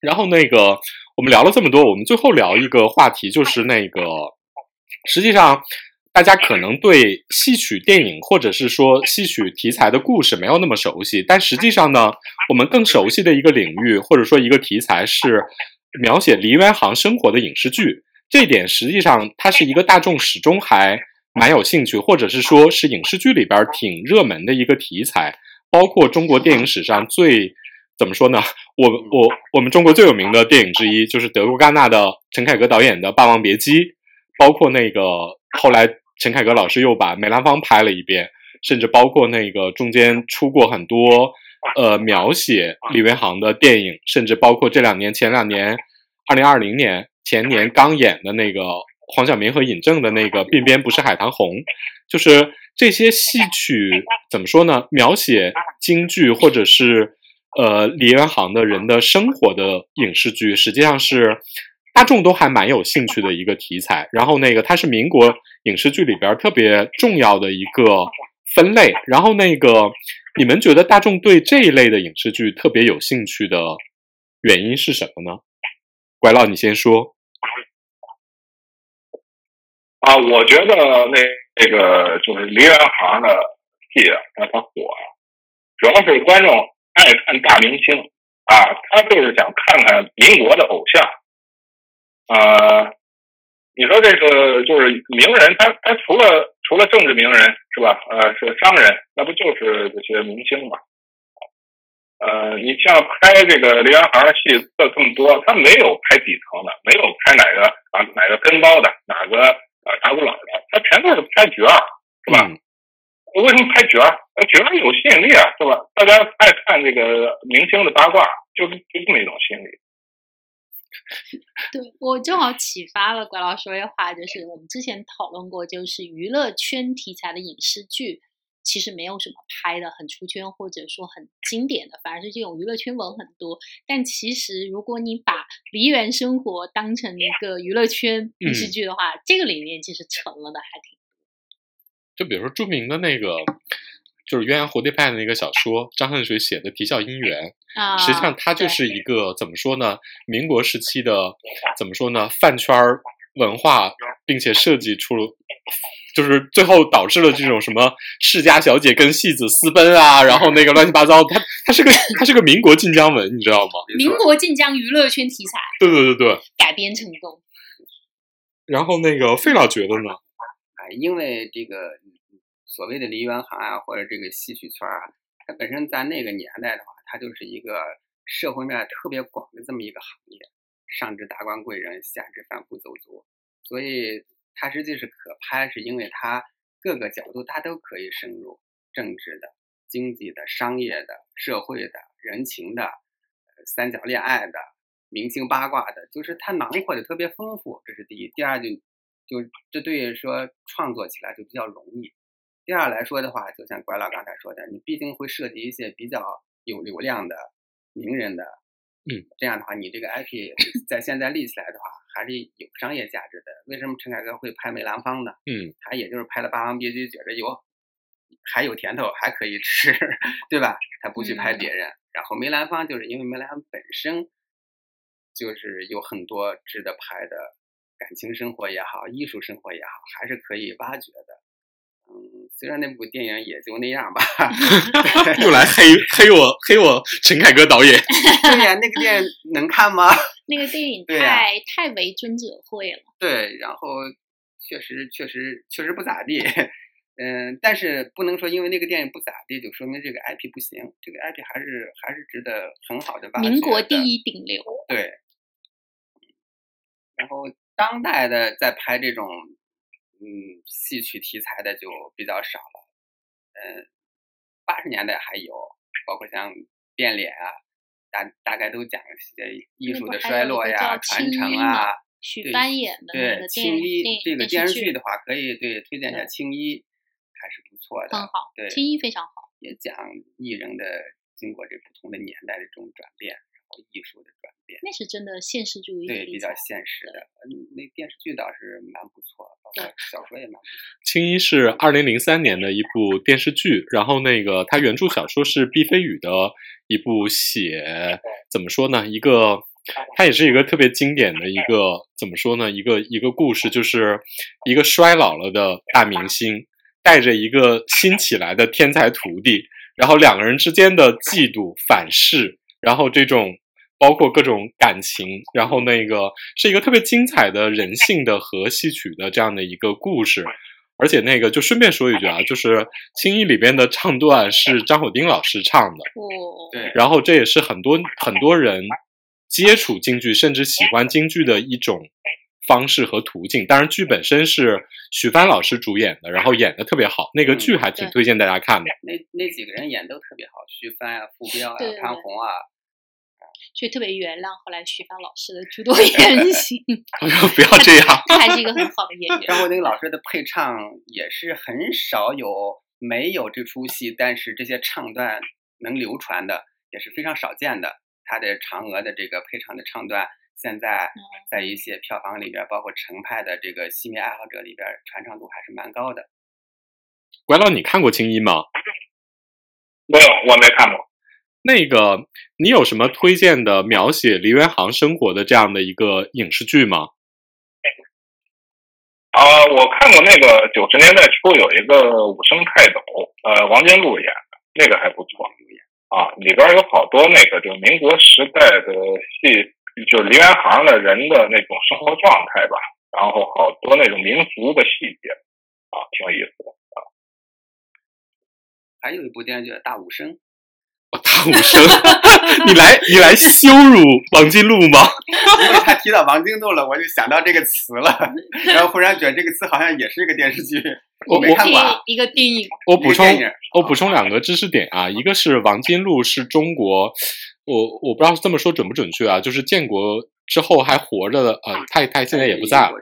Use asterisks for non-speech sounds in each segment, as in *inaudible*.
然后那个我们聊了这么多，我们最后聊一个话题，就是那个实际上大家可能对戏曲电影或者是说戏曲题材的故事没有那么熟悉，但实际上呢，我们更熟悉的一个领域或者说一个题材是描写梨园行生活的影视剧。这点实际上它是一个大众始终还蛮有兴趣，或者是说是影视剧里边挺热门的一个题材。包括中国电影史上最怎么说呢？我我我们中国最有名的电影之一就是德国戛纳的陈凯歌导演的《霸王别姬》，包括那个后来陈凯歌老师又把梅兰芳拍了一遍，甚至包括那个中间出过很多呃描写李维航的电影，甚至包括这两年前两年二零二零年前年刚演的那个黄晓明和尹正的那个《鬓边不是海棠红》，就是这些戏曲怎么说呢？描写京剧或者是呃梨园行的人的生活的影视剧，实际上是大众都还蛮有兴趣的一个题材。然后那个它是民国影视剧里边特别重要的一个分类。然后那个你们觉得大众对这一类的影视剧特别有兴趣的原因是什么呢？拐老，你先说。啊，我觉得那那个就是梨园行的戏啊，让它火啊，主要是观众爱看大明星啊，他就是想看看民国的偶像。啊，你说这个就是名人，他他除了除了政治名人是吧？呃，是商人，那不就是这些明星嘛？呃，你像拍这个梨园行的戏这这么多，他没有拍底层的，没有拍哪个啊哪个跟包的，哪个啊打鼓佬的，他全都是拍角儿，是吧？为什么拍角角儿有吸引力啊，是吧？大家爱看这个明星的八卦，就是就这么一种心理。*laughs* 对我正好启发了怪老师说的话，就是我们之前讨论过，就是娱乐圈题材的影视剧，其实没有什么拍的很出圈或者说很经典的，反而是这种娱乐圈文很多。但其实如果你把梨园生活当成一个娱乐圈影视剧的话，这个里面其实成了的还挺。就比如说著名的那个，就是鸳鸯蝴蝶派的那个小说，张恨水写的《啼笑姻缘》，啊，实际上它就是一个怎么说呢？民国时期的怎么说呢？饭圈儿文化，并且设计出了，就是最后导致了这种什么世家小姐跟戏子私奔啊，然后那个乱七八糟，它它是个它是个民国晋江文，你知道吗？民国晋江娱乐圈题材对对对对。改编成功。然后那个费老觉得呢？哎，因为这个所谓的梨园行啊，或者这个戏曲圈啊，它本身在那个年代的话，它就是一个社会面特别广的这么一个行业，上至达官贵人，下至贩夫走卒，所以它实际是可拍，是因为它各个角度它都可以深入，政治的、经济的、商业的、社会的、人情的、三角恋爱的、明星八卦的，就是它囊括的特别丰富，这是第一。第二就就这对于说创作起来就比较容易。第二来说的话，就像拐老刚才说的，你毕竟会涉及一些比较有流量的名人的，嗯，这样的话，你这个 IP *laughs* 在现在立起来的话，还是有商业价值的。为什么陈凯歌会拍梅兰芳呢？嗯，他也就是拍了《霸王别姬》，觉着有还有甜头，还可以吃，*laughs* 对吧？他不去拍别人。然后梅兰芳就是因为梅兰芳本身就是有很多值得拍的感情生活也好，艺术生活也好，还是可以挖掘的。嗯，虽然那部电影也就那样吧。*laughs* 又来黑黑我黑我陈凯歌导演。*laughs* 对呀，那个电影能看吗？那个电影太、太为尊者会了。对，然后确实确实确实不咋地，嗯，但是不能说因为那个电影不咋地，就说明这个 IP 不行，这个 IP 还是还是值得很好的挖掘。民国第一顶流，对，然后当代的在拍这种嗯戏曲题材的就比较少了，嗯，八十年代还有，包括像变脸啊，大大概都讲一些艺术的衰落呀、传承啊。许对帆演的对青衣这个电视剧的话，可以对推荐一下青衣，还是不错的。很好，对，青衣非常好。也讲艺人的经过这不同的年代的这种转变，然艺术的转变。那是真的现实主义对，比较。现实的。嗯，那电视剧倒是蛮不错，包括小说也蛮不错。青衣是二零零三年的一部电视剧，然后那个它原著小说是毕飞宇的一部写怎么说呢？一个它也是一个特别经典的一个怎么说呢？一个一个故事，就是一个衰老了的大明星带着一个新起来的天才徒弟，然后两个人之间的嫉妒、反噬，然后这种包括各种感情，然后那个是一个特别精彩的人性的和戏曲的这样的一个故事。而且那个就顺便说一句啊，就是《青衣》里边的唱段是张火丁老师唱的，哦，对，然后这也是很多很多人接触京剧，甚至喜欢京剧的一种方式和途径。当然，剧本身是徐帆老师主演的，然后演的特别好，那个剧还挺推荐大家看的。那那几个人演都特别好，徐帆啊、傅彪啊潘虹啊，所以特别原谅后来徐帆老师的诸多 *laughs* 言行，*laughs* 不要这样，他还是一个很好的演员。张国立老师的配唱也是很少有没有这出戏，但是这些唱段能流传的也是非常少见的。他的嫦娥的这个配唱的唱段，现在嗯在一些票房里边，包括程派的这个戏迷爱好者里边，传唱度还是蛮高的。关老，你看过《青衣》吗？没有，我没看过。那个，你有什么推荐的描写梨园行生活的这样的一个影视剧吗？啊、我看过那个九十年代初有一个武生泰斗，呃，王金璐演的，那个还不错啊，里边有好多那个就是民国时代的戏，就是梨园行的人的那种生活状态吧，然后好多那种民俗的细节啊，挺有意思的啊。还有一部电视剧《大武生》，大武生，*laughs* 你来你来羞辱王金禄吗？因为他提到王金禄了，我就想到这个词了，*laughs* 然后忽然觉得这个词好像也是一个电视剧，我没看过啊。一个电影，我补充我补充两个知识点啊，一个是王金禄是中国，我我不知道这么说准不准确啊，就是建国之后还活着的，呃，他他现在也不在了，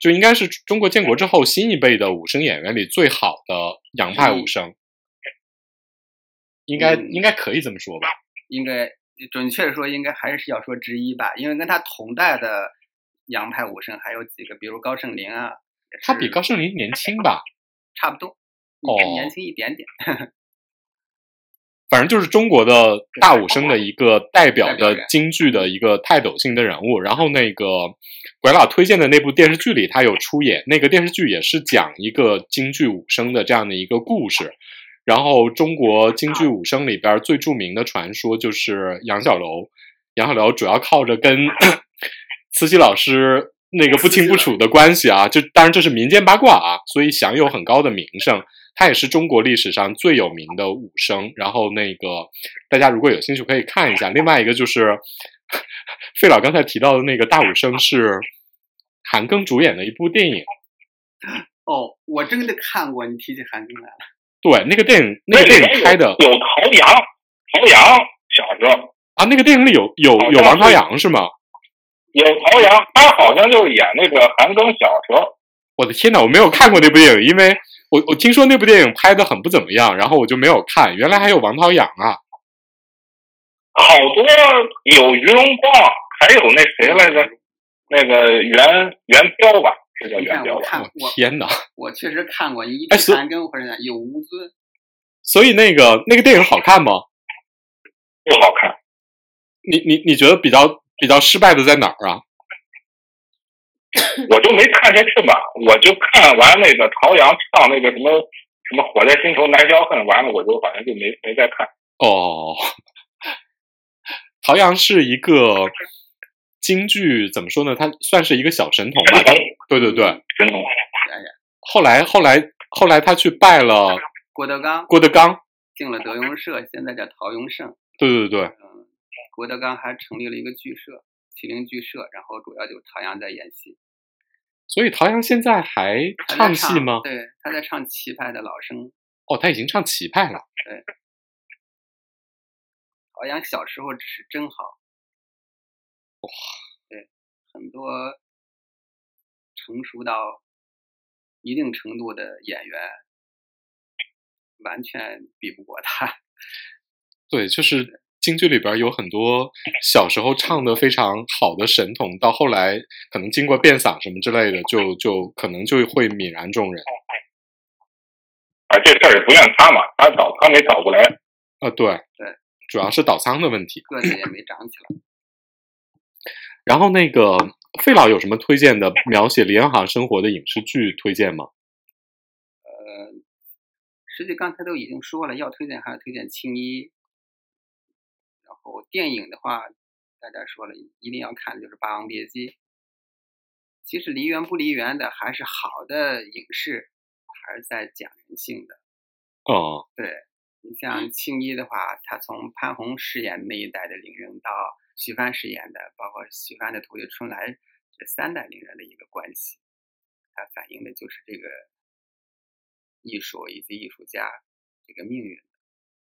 就应该是中国建国之后新一辈的武生演员里最好的洋派武生，应该嗯应该可以这么说吧？应该准确的说，应该还是要说之一吧，因为跟他同代的洋派武生还有几个，比如高胜林啊，他比高胜林年轻吧？差不多，哦年轻一点点。*laughs* 反正就是中国的大武生的一个代表的京剧的一个泰斗性的人物。然后那个拐老推荐的那部电视剧里，他有出演。那个电视剧也是讲一个京剧武生的这样的一个故事。然后中国京剧武生里边最著名的传说就是杨小楼。杨小楼主要靠着跟 *laughs* 慈禧老师那个不清不楚的关系啊，就当然这是民间八卦啊，所以享有很高的名声。他也是中国历史上最有名的武生。然后那个大家如果有兴趣可以看一下。另外一个就是 *laughs* 费老刚才提到的那个大武生是韩庚主演的一部电影。哦，我真的看过，你提起韩庚来了。对，那个电影那个电影拍的有陶阳，陶阳小时候啊，那个电影里有有有王朝阳是吗？有陶阳，他好像就是演那个韩庚小时候。我的天呐，我没有看过那部电影，因为我我听说那部电影拍的很不怎么样，然后我就没有看。原来还有王朝阳啊！好多有于荣光，还有那谁来着？那个袁袁彪吧，我看我我 *laughs* 天呐！我确实看过，一哎所提韩庚或者有吴尊，所以那个那个电影好看吗？不好看。你你你觉得比较比较失败的在哪儿啊？*coughs* 我就没看下去嘛，我就看完那个陶阳唱那个什么什么《火在心头难消恨》，完了我就好像就没没再看。哦，*laughs* 陶阳是一个京剧怎么说呢？他算是一个小神童吧。他对对对，真的。后来后来后来他去拜了郭德纲郭德纲。进了德云社，现在叫陶永胜。对对对，嗯，郭德纲还成立了一个剧社，麒麟剧社，然后主要就是陶阳在演戏。所以陶阳现在还唱戏吗？对，他在唱齐派的老生。哦，他已经唱齐派了。对陶阳小时候只是真好，哇，对，很多成熟到一定程度的演员，完全比不过他。*laughs* 对，就是京剧里边有很多小时候唱的非常好的神童，到后来可能经过变嗓什么之类的，就就可能就会泯然众人。啊，这事儿也不怨他嘛，他倒他没倒过来。啊，对对，主要是倒仓的问题。个子也没长起来。然后那个费老有什么推荐的描写梨园行生活的影视剧推荐吗？呃，实际刚才都已经说了，要推荐还是推荐青衣。然后电影的话，大家说了一定要看的就是《霸王别姬》。其实离园不离园的，还是好的影视，还是在讲人性的。哦，对你像青衣的话，他从潘虹饰演那一代的伶人到徐帆饰演的，包括徐帆的徒弟春来这三代伶人的一个关系，它反映的就是这个艺术以及艺术家这个命运。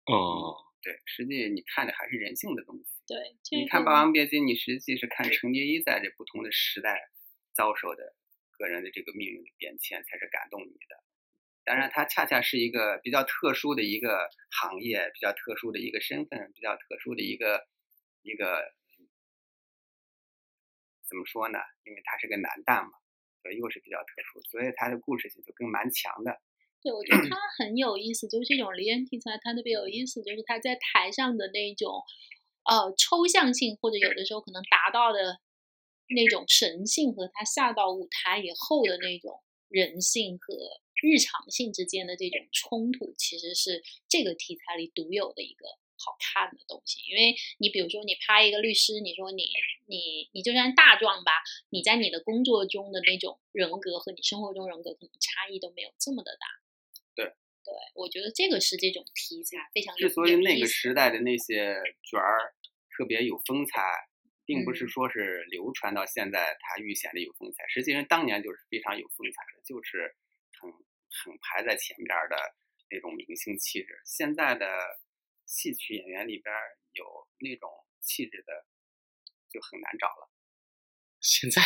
哦，对，实际你看的还是人性的东西。对，你看《霸王别姬》，你实际是看程蝶衣在这不同的时代遭受的个人的这个命运的变迁，才是感动你的。当然，它恰恰是一个比较特殊的一个行业，比较特殊的一个身份，比较特殊的一个一个怎么说呢？因为他是个男旦嘛，所以又是比较特殊，所以他的故事性就更蛮强的。对，我觉得他很有意思，就是这种梨园题材，他特别有意思，就是他在台上的那种呃抽象性，或者有的时候可能达到的那种神性，和他下到舞台以后的那种人性和日常性之间的这种冲突，其实是这个题材里独有的一个好看的东西。因为你比如说你拍一个律师，你说你你你就算大壮吧，你在你的工作中的那种人格和你生活中人格可能差异都没有这么的大。对对，我觉得这个是这种题材非常有之所以那个时代的那些角儿特别有风采，并不是嗯说是流传到现在它愈显得有风采，实际上当年就是非常有风采的，就是很很排在前边儿的那种明星气质。现在的戏曲演员里边儿有那种气质的，就很难找了。现在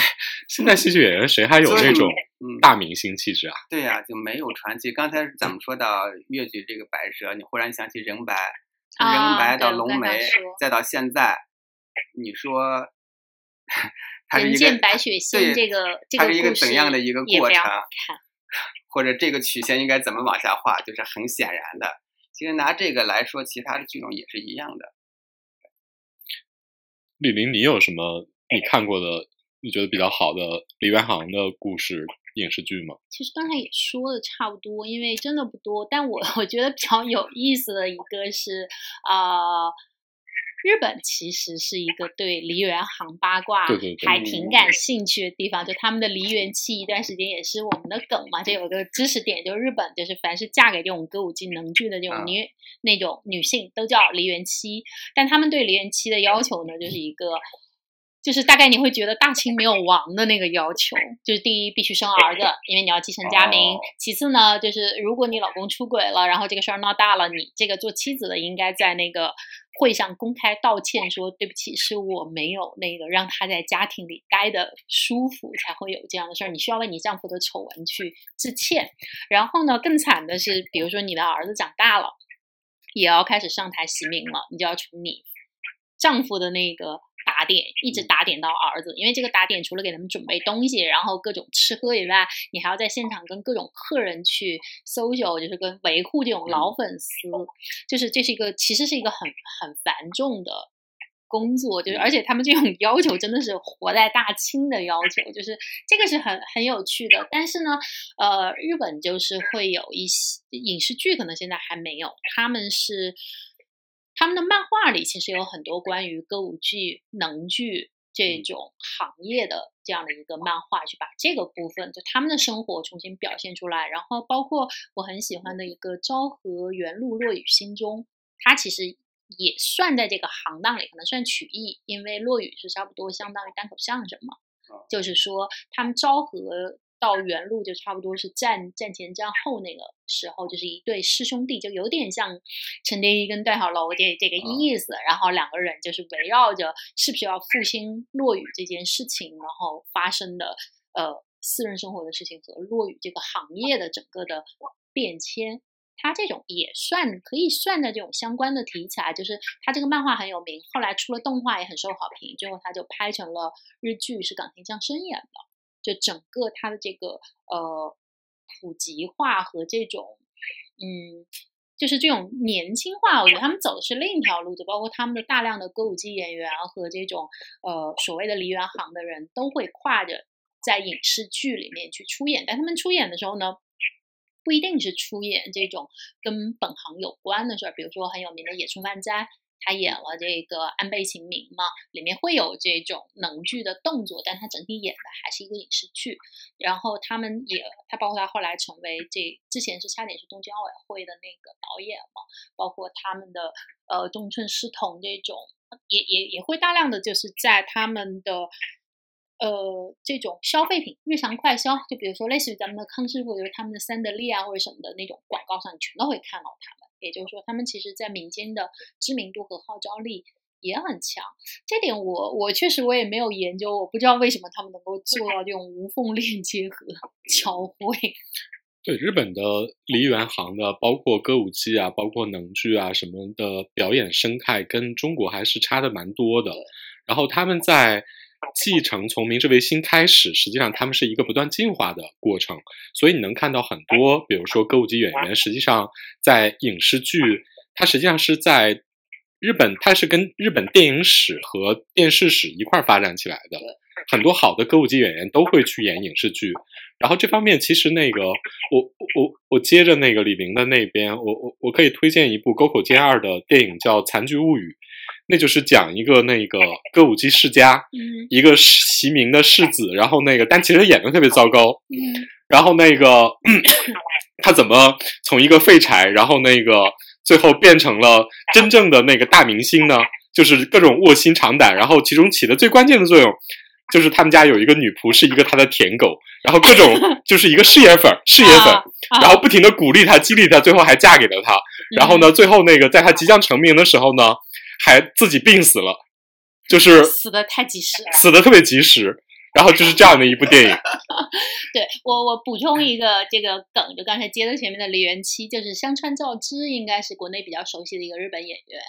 现在戏曲演员谁还有所以那种嗯，大明星气质啊？对呀、就没有传奇。刚才咱们说到越剧这个白蛇，你忽然想起任白，从任啊白到龙梅再到现在，你说 *laughs* 它是人一个见白雪仙对这个这它是一个怎样的一个过程。或者这个曲线应该怎么往下画，就是很显然的。其实拿这个来说，其他的剧种也是一样的。李林，你有什么你看过的你觉得比较好的李元航的故事影视剧吗？其实刚才也说的差不多，因为真的不多。但我 *laughs* 我觉得比较有意思的一个是，呃，日本其实是一个对梨园行八卦还挺感兴趣的地方。就他们的梨园期一段时间也是我们的梗嘛。这有个知识点，就是日本就是凡是嫁给这种歌舞伎能剧的这啊种女、那种女性都叫梨园妻，但他们对梨园妻的要求呢，就是一个。就是大概你会觉得大清没有王的那个要求，就是第一必须生儿子，因为你要继承家名；哦其次呢，就是如果你老公出轨了，然后这个事儿闹大了，你这个做妻子的应该在那个会上公开道歉，说对不起，是我没有那个让他在家庭里待的舒服，才会有这样的事儿。你需要为你丈夫的丑闻去致歉。然后呢，更惨的是，比如说你的儿子长大了，也要开始上台袭名了，你就要从你丈夫的那个打点一直打点到儿子，因为这个打点除了给他们准备东西，然后各种吃喝以外，你还要在现场跟各种客人去 social，就是跟维护这种老粉丝，就是这是一个其实是一个很很繁重的。工作就是，而且他们这种 *laughs* 要求真的是活在大清的要求，就是这个是很很有趣的。但是呢，呃，日本就是会有一些影视剧，可能现在还没有，他们是他们的漫画里其实有很多关于歌舞剧、能剧这种行业的这样的一个漫画，去把这个部分就他们的生活重新表现出来。然后包括我很喜欢的一个《昭和元禄落雨心中》，它其实也算在这个行当里，可能算曲艺，因为落雨是差不多相当于单口相声嘛。就是说，他们昭和到原路就差不多是战战前战后那个时候，就是一对师兄弟，就有点像陈蝶衣跟段小楼这这个意思。然后两个人就是围绕着是不是要复兴落雨这件事情，然后发生的呃私人生活的事情和落雨这个行业的整个的变迁。它这种也算可以算在这种相关的题材，就是它这个漫画很有名，后来出了动画也很受好评，最后它就拍成了日剧，是冈田将生演的。就整个它的这个呃普及化和这种嗯，就是这种年轻化，我觉得他们走的是另一条路子，包括他们的大量的歌舞伎演员和这种呃所谓的梨园行的人都会跨着在影视剧里面去出演，但他们出演的时候呢，不一定是出演这种跟本行有关的事儿，比如说很有名的野村万斋。他演了这个安倍晴明嘛，里面会有这种能剧的动作，但他整体演的还是一个影视剧。然后他们也，他包括他后来成为这之前是差点是东京奥委会的那个导演嘛，包括他们的呃中村狮童这种，也也也会大量的就是在他们的呃这种消费品日常快消，就比如说类似于咱们的康师傅，就是他们的三得利啊或者什么的那种广告上，你全都会看到他们。也就是说，他们其实在民间的知名度和号召力也很强。这点我我确实我也没有研究，我不知道为什么他们能够做到这种无缝链接和交汇。对日本的梨园行的，包括歌舞伎啊，包括能剧啊什么的表演生态，跟中国还是差的蛮多的。然后他们在。继承从明治维新开始，实际上他们是一个不断进化的过程，所以你能看到很多，比如说歌舞伎演员，实际上在影视剧，它实际上是在日本，它是跟日本电影史和电视史一块发展起来的。很多好的歌舞伎演员都会去演影视剧，然后这方面其实那个，我我我接着那个李玲的那边，我我我可以推荐一部沟口健二的电影叫《残局物语》。那就是讲一个那个歌舞伎世家，一个齐名的世子，然后那个但其实演的特别糟糕，然后那个他怎么从一个废柴，然后那个最后变成了真正的那个大明星呢？就是各种卧薪尝胆，然后其中起的最关键的作用，就是他们家有一个女仆是一个他的舔狗，然后各种 *laughs* 就是一个事业粉，事业粉，然后不停的鼓励他，激励他，最后还嫁给了他，然后呢，最后那个在他即将成名的时候呢。还自己病死了，就是死的太及时，死的特别及时。然后就是这样的一部电影。*laughs* 对我，我补充一个这个梗，就刚才接在前面的梨园七，就是香川照之，应该是国内比较熟悉的一个日本演员。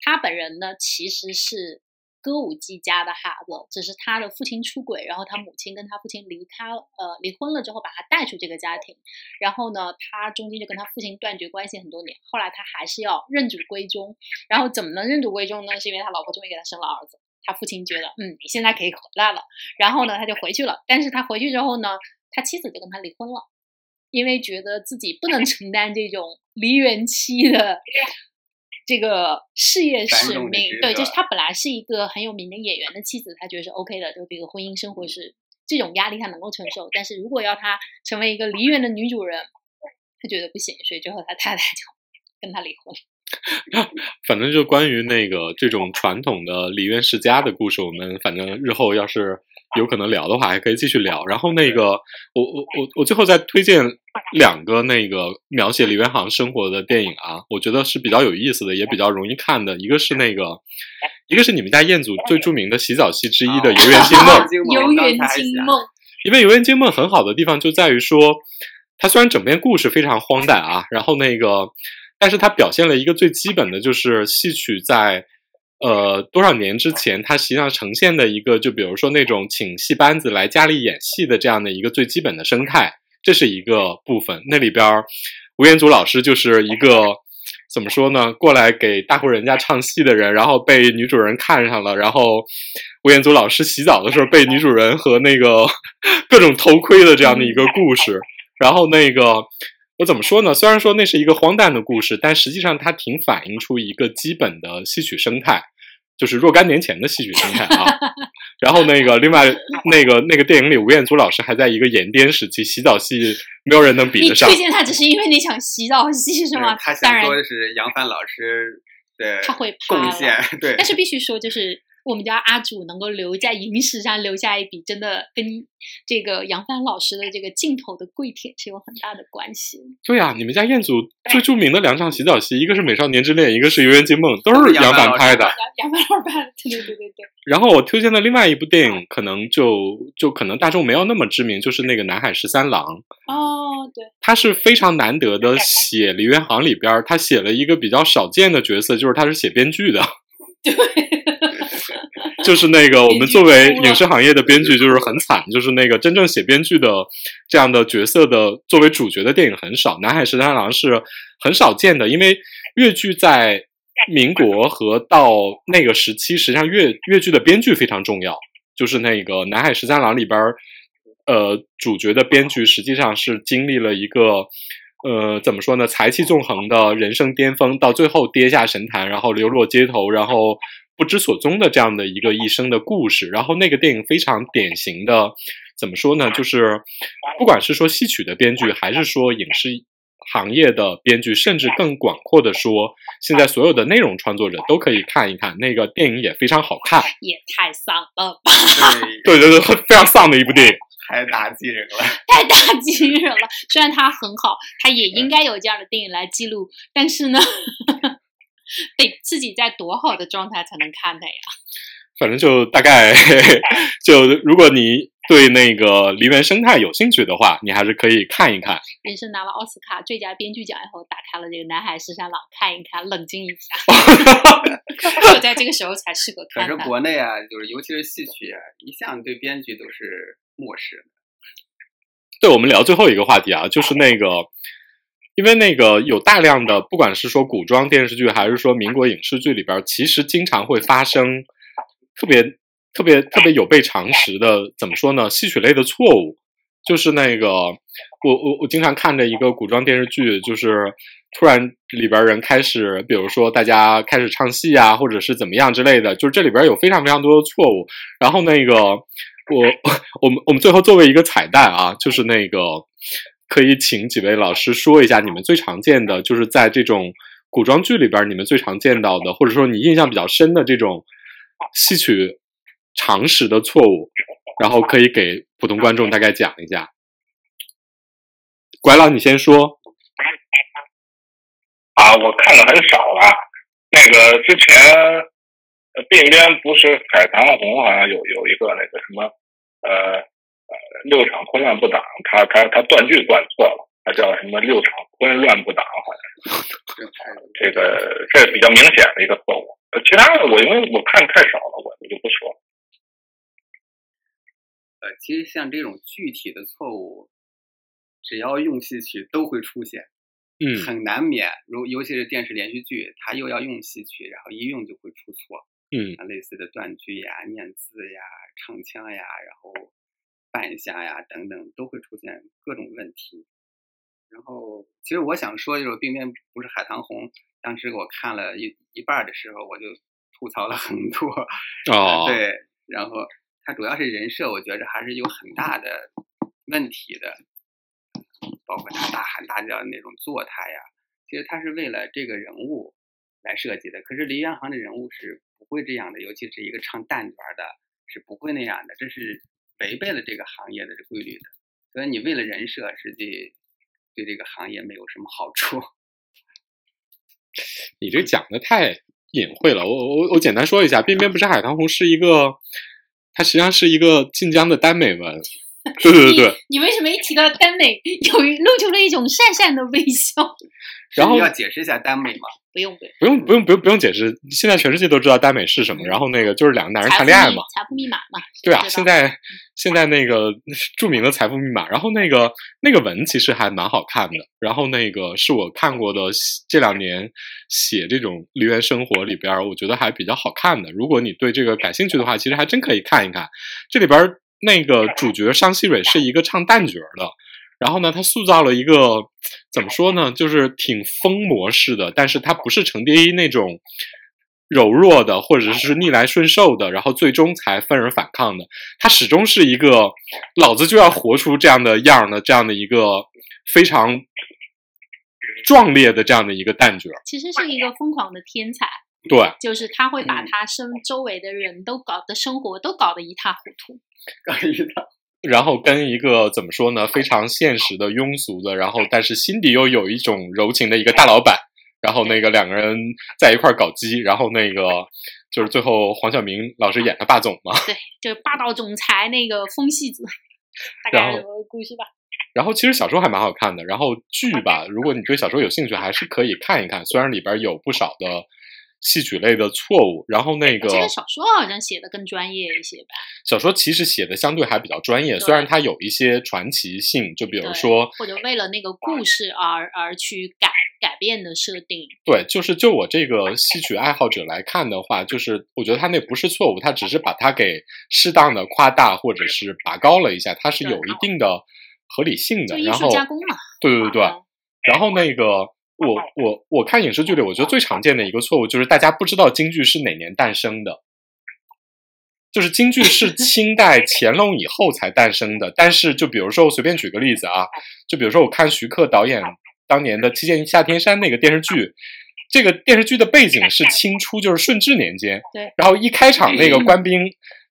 他本人呢，其实是。歌舞伎家的孩子，只是他的父亲出轨，然后他母亲跟他父亲离开，呃，离婚了之后把他带出这个家庭，然后呢，他中间就跟他父亲断绝关系很多年，后来他还是要认祖归宗，然后怎么能认祖归宗呢？是因为他老婆终于给他生了儿子，他父亲觉得，嗯，你现在可以回来了，然后呢，他就回去了，但是他回去之后呢，他妻子就跟他离婚了，因为觉得自己不能 *laughs* 承担这种梨园妻的。这个事业使命，对，就是他本来是一个很有名的演员的妻子，他觉得是 OK 的，就这个婚姻生活是这种压力他能够承受。但是如果要他成为一个梨园的女主人，他觉得不行，所以最后他太太就 *laughs* 跟他离婚。*laughs* 反正就关于那个这种传统的梨园世家的故事，我们反正日后要是。有可能聊的话，还可以继续聊。然后那个，我我我我最后再推荐两个那个描写李元航生活的电影啊，我觉得是比较有意思的，也比较容易看的。一个是那个，一个是你们家彦祖最著名的洗澡戏之一的《游园惊梦 *laughs*》。游园惊梦。因为《游园惊梦》很好的地方就在于说，它虽然整篇故事非常荒诞啊，然后那个，但是它表现了一个最基本的就是戏曲在。呃，多少年之前，它实际上呈现的一个，就比如说那种请戏班子来家里演戏的这样的一个最基本的生态，这是一个部分。那里边，吴彦祖老师就是一个怎么说呢？过来给大户人家唱戏的人，然后被女主人看上了，然后吴彦祖老师洗澡的时候被女主人和那个 *laughs* 各种偷窥的这样的一个故事。然后那个我怎么说呢？虽然说那是一个荒诞的故事，但实际上它挺反映出一个基本的戏曲生态。就是若干年前的戏曲生态啊，*laughs* 然后那个另外那个那个电影里，吴彦祖老师还在一个演颠时期，洗澡戏没有人能比得上。你推荐他只是因为那场洗澡戏是吗？他想说的是杨帆老师的他会贡献，对。但是必须说，就是我们家阿祖能够留在影史上留下一笔，真的跟这个杨帆老师的这个镜头的跪舔是有很大的关系。对啊，你们家彦祖最著名的两场洗澡戏，一个是《美少年之恋》，一个是《游园惊梦》，都是杨帆拍的。杨杨帆老师拍的，对对对对对。然后我推荐的另外一部电影，可能就就可能大众没有那么知名，就是那个《南海十三郎》。哦，对，他是非常难得的写梨园行里边，他写了一个比较少见的角色，就是他是写编剧的。对，*laughs* 就是那个我们作为影视行业的编剧，就是很惨，就是那个真正写编剧的这样的角色的作为主角的电影很少，《南海十三郎》是很少见的，因为越剧在民国和到那个时期，实际上越越剧的编剧非常重要，就是那个《南海十三郎》里边儿，呃，主角的编剧实际上是经历了一个。呃，怎么说呢？才气纵横的人生巅峰，到最后跌下神坛，然后流落街头，然后不知所踪的这样的一个一生的故事。然后那个电影非常典型的，怎么说呢？就是不管是说戏曲的编剧，还是说影视行业的编剧，甚至更广阔的说，现在所有的内容创作者都可以看一看那个电影，也非常好看。也太丧了吧，*laughs* 对，对对对，非常丧的一部电影。*laughs* 太打击人了。*laughs* 太打击人了。虽然它很好，它也应该有这样的电影来记录，但是呢，得自己在多好的状态才能看它呀？反正就大概 *laughs* 就，如果你对那个梨园生态有兴趣的话，你还是可以看一看。人生拿了奥斯卡最佳编剧奖以后，打开了这个《南海十三郎》，看一看，冷静一下。*laughs* 我在这个时候才适合可是看它。国内啊，就是尤其是戏曲啊，一向对编剧都是漠视的。对，我们聊最后一个话题啊，就是那个，因为那个有大量的，不管是说古装电视剧，还是说民国影视剧里边，其实经常会发生特别特别特别有悖常识的，怎么说呢？戏曲类的错误，就是那个，我我我经常看着一个古装电视剧，就是突然里边人开始，比如说大家开始唱戏啊，或者是怎么样之类的，就是这里边有非常非常多的错误，然后那个。我 *laughs* 我们我们最后作为一个彩蛋啊，就是那个可以请几位老师说一下你们最常见的，就是在这种古装剧里边你们最常见到的，或者说你印象比较深的这种戏曲常识的错误，然后可以给普通观众大概讲一下。拐老，你先说。啊，我看的很少了。那个之前呃鬓边不是海棠红好像有有一个那个什么呃呃六场昆乱不挡，他他他断句断错了，他叫什么六场昆乱不挡，好像是 *laughs* 这个这是比较明显的一个错误。呃，其他的我因为我看太少了，我我就不说了。呃，其实像这种具体的错误，只要用戏曲都会出现，嗯很难免。如尤其是电视连续剧，它又要用戏曲，然后一用就会出错。嗯啊，类似的断句呀、念字呀、唱腔呀，然后扮相呀等等，都会出现各种问题。然后，其实我想说，就是《冰冰不是海棠红》，当时我看了一一半儿的时候，我就吐槽了很多。哦，*laughs* 对，然后它主要是人设，我觉着还是有很大的问题的，包括他大喊大叫的那种做态呀，其实他是为了这个人物来设计的。可是梨园行的人物是不会这样的，尤其是一个唱旦角的，是不会那样的，这是违背了这个行业的规律的。所以你为了人设，实际对这个行业没有什么好处。*laughs* 你这讲的太隐晦了。我我我简单说一下，《边边不是海棠红》是一个，它实际上是一个晋江的耽美文。对对对 *laughs* 你为什么一提到耽美，有露出了一种讪讪的微笑？*laughs* 然后要解释一下耽美吗？不用不用，不用不用不用解释，现在全世界都知道耽美是什么。然后那个就是两个男人谈恋爱嘛，财富密码嘛。对啊，现在现在那个著名的财富密码，然后那个那个文其实还蛮好看的，然后那个是我看过的这两年写这种梨园生活里边儿，我觉得还比较好看的。如果你对这个感兴趣的话，其实还真可以看一看。这里边儿那个主角商细蕊是一个唱旦角儿的，然后呢，他塑造了一个怎么说呢，就是挺疯魔式的，但是他不是程蝶衣那种柔弱的，或者是逆来顺受的，然后最终才愤而反抗的。他始终是一个老子就要活出这样的样儿的这样的一个非常壮烈的这样的一个旦角儿。其实是一个疯狂的天才。对，就是他会把嗯他身周围的人都搞的生活都搞得一塌糊涂。搞一套然后跟一个怎么说呢，非常现实的庸俗的，然后但是心底又有一种柔情的一个大老板，然后那个两个人在一块儿搞基，然后那个就是最后黄晓明老师演的霸总嘛，对，就是霸道总裁那个风戏子，大然后概故事吧。然后其实小说还蛮好看的，然后剧吧，如果你对小说有兴趣，还是可以看一看，虽然里边有不少的戏曲类的错误，然后那个这个小说好像写的更专业一些吧？小说其实写的相对还比较专业，虽然它有一些传奇性，就比如说或者为了那个故事而而去改改变的设定。对，就是就我这个戏曲爱好者来看的话，就是我觉得他那不是错误，他只是把它给适当的夸大或者是拔高了一下，它是有一定的合理性的。然后，术加工嘛，对对对对，嗯然后那个我我我看影视剧里，我觉得最常见的一个错误就是大家不知道京剧是哪年诞生的。就是京剧是 *laughs* 清代乾隆以后才诞生的，但是就比如说我随便举个例子啊，就比如说我看徐克导演当年的《七剑下天山》那个电视剧，这个电视剧的背景是清初，就是顺治年间。对。然后一开场那个官兵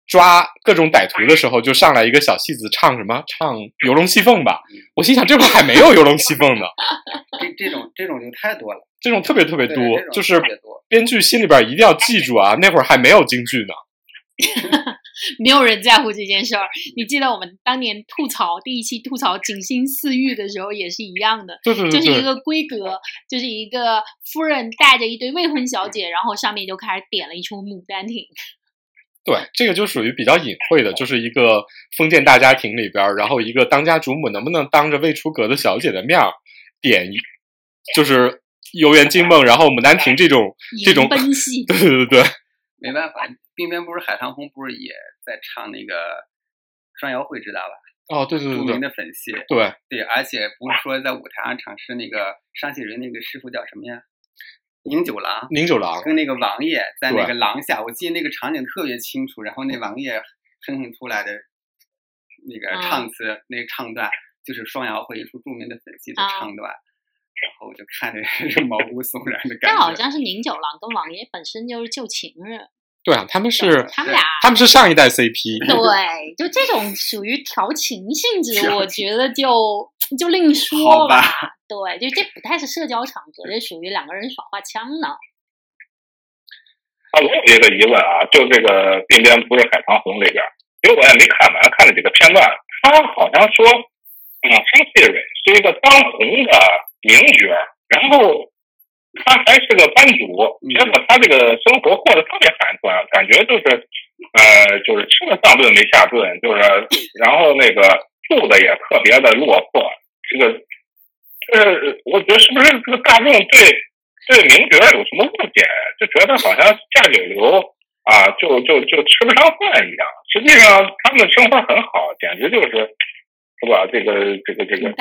抓各种歹徒的时候，就上来一个小戏子唱什么？唱《游龙戏凤》吧。我心想这会儿还没有《游龙戏凤》呢，*laughs* 这这种这种就太多了，这种特别特别多就是。编剧心里边一定要记住啊，那会儿还没有京剧呢。*laughs* 没有人在乎这件事儿。你记得我们当年吐槽第一期吐槽景星似玉的时候也是一样的，对对对对，就是一个规格，就是一个夫人带着一堆未婚小姐，然后上面就开始点了一出《牡丹亭》。对，这个就属于比较隐晦的，就是一个封建大家庭里边儿，然后一个当家主母能不能当着未出阁的小姐的面儿点一，就是游园惊梦，然后牡丹亭这种这种，奔戏，*laughs* 对对对对，没办法，冰边不是海棠红不是也在唱那个双摇会知道吧？哦，对对著名对对的粉戏，对，对，而且不是说在舞台上唱，是那个商戏人那个师傅叫什么呀？宁九郎。宁九郎，跟那个王爷在那个廊下，我记得那个场景特别清楚。然后那王爷哼哼出来的那个嗯唱词，那个唱段就是双摇会一出著名的粉戏的啊唱段。然后我就看着 *laughs* 是毛骨悚然的感觉但好。像是宁九郎跟王爷本身就是旧情人，对啊，他们是他们俩。他们是上一代 CP，*laughs* 对，就这种属于调情性质，调我觉得就就另说好吧对，就这不太是社交场合，这属于两个人耍花枪呢。啊，我有一个疑问啊，就这个鬓边不是海棠红里边，因为我也没看完，看了几个片段，他好像说，啊，商细蕊是一个当红的名角，然后他还是个班主，结果他这个生活过得特别寒酸，感觉就是，呃，就是吃了上顿没下顿，就是，然后那个住的也特别的落魄，这个，这我觉得是不是这个大众对对名角有什么误解？就觉得好像下九流啊，就就就吃不上饭一样。实际上他们的生活很好，简直就是是吧？这个这个这个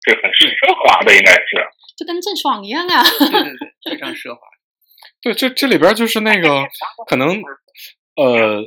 这个很奢华的，应该是。就跟郑爽一样啊。对对对，*laughs* 非常奢华。*laughs* 对，这这里边就是那个可能呃，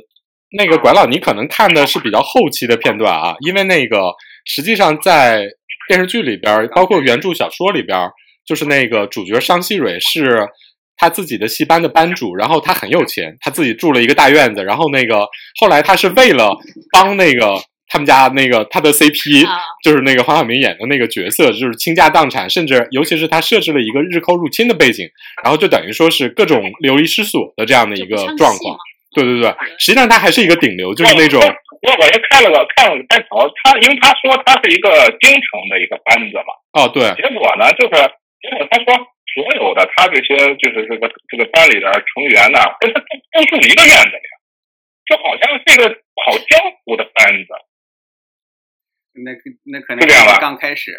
那个拐老你可能看的是比较后期的片段啊，因为那个实际上在电视剧里边，包括原著小说里边，就是那个主角商细蕊是他自己的戏班的班主，然后他很有钱，他自己住了一个大院子，然后那个后来他是为了帮那个。他们家那个他的 CP 啊。就是那个黄晓明演的那个角色，就是倾家荡产，甚至尤其是他设置了一个日寇入侵的背景，然后就等于说是各种流离失所的这样的一个状况。对对对，实际上他还是一个顶流，就是那种我我也看了个看了个开头，他因为他说他是一个京城的一个班子嘛，哦，对。结果呢就是结果他说所有的他这些就是这个这个班里的成员呢，跟他都都住一个院子里，就好像是一个跑江湖的班子。那可那可能是这样吧刚开始，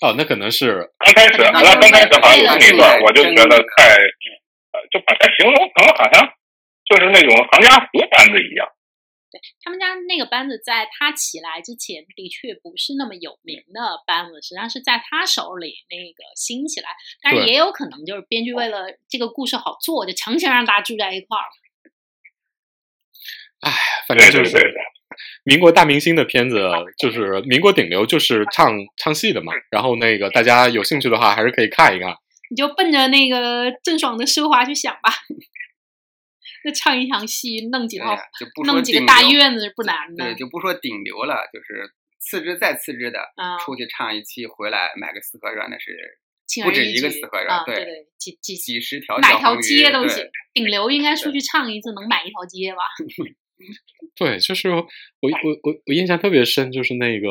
哦，那可能是刚开始，那刚刚开始好像有那一段，我就觉得太，呃，就把它形容成好像就是那种行家湖班子一样。对他们家那个班子在他起来之前，的确不是那么有名的班子，实际上是在他手里那个兴起来。但是也有可能就是编剧为了这个故事好做，就强行让大家住在一块儿。哎反正就是对对对对。民国大明星的片子，就是民国顶流，就是唱唱戏的嘛。然后那个大家有兴趣的话，还是可以看一看。你就奔着那个郑爽的奢华去想吧。那唱一场戏，弄几套，就不弄几个大院子是不难的对，。就不说顶流了，就是次之再次之的，啊出去唱一期，回来买个四合院，那是不止一个四合院啊，对几几几十条哪条街都行。顶流应该出去唱一次，能买一条街吧？*laughs* 对，就是我我我我印象特别深，就是那个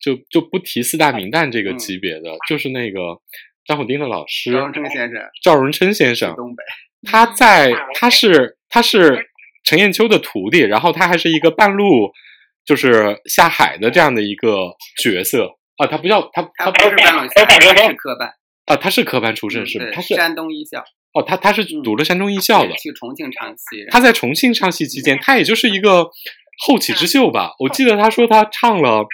就就不提四大名旦这个嗯。级别的，就是那个张虎丁的老师赵荣琛先生赵荣琛先生，东北，他在他是他是陈彦秋的徒弟，然后他还是一个半路就是下海的这样的一个角色。啊，他不叫他他他不是半路他下，他大学生是科班，啊，他是科班出身是他是山东艺校哦，他他是读了山东艺校的对，去重庆唱戏，他在重庆唱戏期间，他也就是一个后起之秀吧。我记得他说他唱了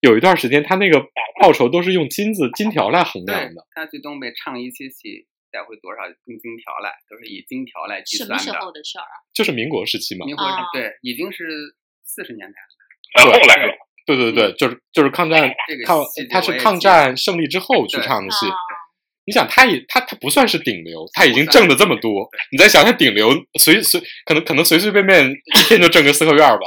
有一段时间，他那个报酬都是用金子金条来衡量的。，他去东北唱一期戏，带回多少金金条来，都是以金条来计算什么时候的。事儿啊？就是民国时期嘛。民国对，已经是四十年代了。呃后来了，对对对，就是就是抗战这个抗他是抗战胜利之后去唱的戏。啊，你想，他也他他不算是顶流，他已经挣的这么多，你再想想顶流随随可能可能随随便便一天就挣个四合院儿吧。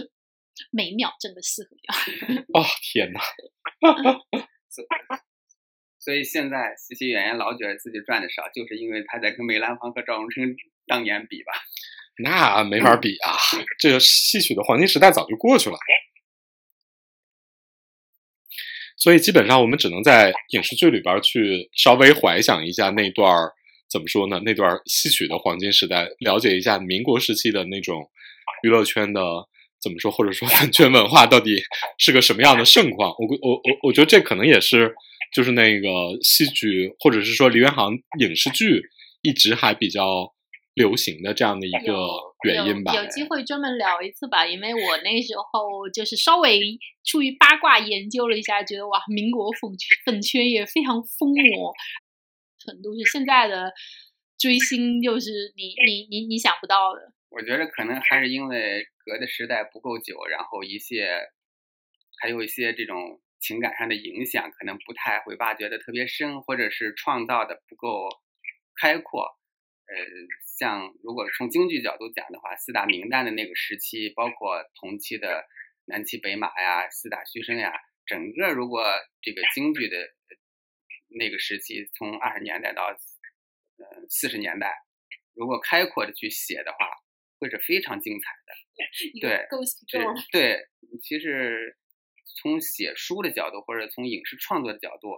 *laughs* 每秒挣个四合院。哦天哪！*laughs* 所以现在喜剧演员老觉得自己赚的少，就是因为他在跟梅兰芳和赵荣成当年比吧。那没法比啊！这个戏曲的黄金时代早就过去了，所以基本上我们只能在影视剧里边去稍微怀想一下那段儿怎么说呢？那段戏曲的黄金时代，了解一下民国时期的那种娱乐圈的怎么说，或者说 *laughs* 粉圈文化到底是个什么样的盛况。我我我我觉得这可能也是就是那个戏剧或者是说梨园行影视剧一直还比较流行的这样的一个原因吧。有有机会专门聊一次吧，因为我那时候就是稍微出于八卦研究了一下，觉得哇，民国粉粉圈也非常疯魔，程度是现在的追星就是你你你你想不到的。我觉得可能还是因为隔的时代不够久，然后一些还有一些这种情感上的影响，可能不太会挖掘的特别深，或者是创造的不够开阔。呃，像如果从京剧角度讲的话，四大名旦的那个时期，包括同期的南骑北马呀、四大须生呀，整个如果这个京剧的呃那个时期，从二十年代到呃四十年代，如果开阔的去写的话，会是非常精彩的。*laughs* 对 Girl 对，其实从写书的角度，或者从影视创作的角度，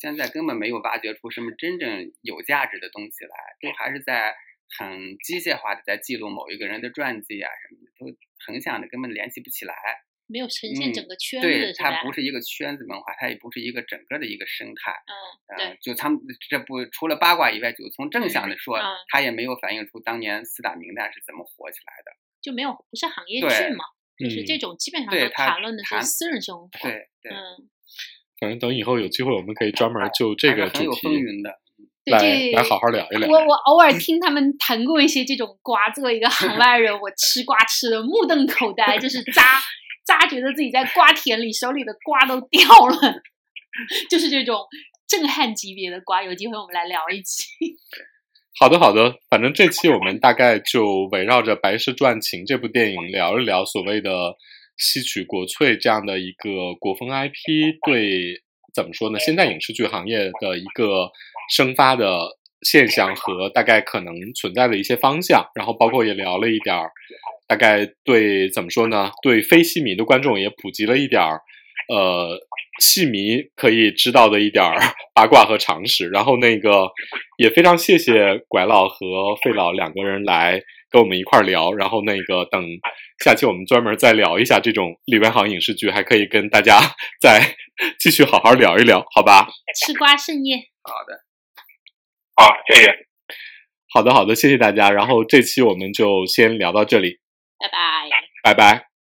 现在根本没有挖掘出什么真正有价值的东西来，都还是在很机械化的在记录某一个人的传记啊什么的，都横向的根本联系不起来。没有呈现嗯整个圈子，对，它不是一个圈子文化，它也不是一个整个的一个生态。嗯，就他们这不除了八卦以外，就从正向的说，嗯它也没有反映出当年四大名旦是怎么火起来的。就没有不是行业对剧嘛，就是嗯这种基本上都对他谈论的是私人生活。对对，嗯，反正等以后有机会，我们可以专门就这个主题云的。来来好好聊一聊。我我偶尔听他们谈过一些这种瓜，作为一个行外人，我吃瓜吃的目瞪口呆，就是扎 *laughs* 扎觉得自己在瓜田里手里的瓜都掉了，*laughs* 就是这种震撼级别的瓜。有机会我们来聊一期。*laughs* 好的，好的，反正这期我们大概就围绕着《白蛇传情》这部电影聊一聊所谓的吸取国粹这样的一个国风 IP 对怎么说呢？现在影视剧行业的一个生发的现象和大概可能存在的一些方向，然后包括也聊了一点儿，大概对怎么说呢？对非戏迷的观众也普及了一点儿，呃，戏迷可以知道的一点儿八卦和常识。然后那个也非常谢谢拐老和费老两个人来跟我们一块儿聊。然后那个等下期我们专门再聊一下这种里边行影视剧，还可以跟大家 *laughs* 再 *laughs* 继续好好聊一聊，好吧？吃瓜盛宴，*laughs* 好的，好，谢谢。好的，好的，谢谢大家。然后这期我们就先聊到这里，拜拜。拜拜。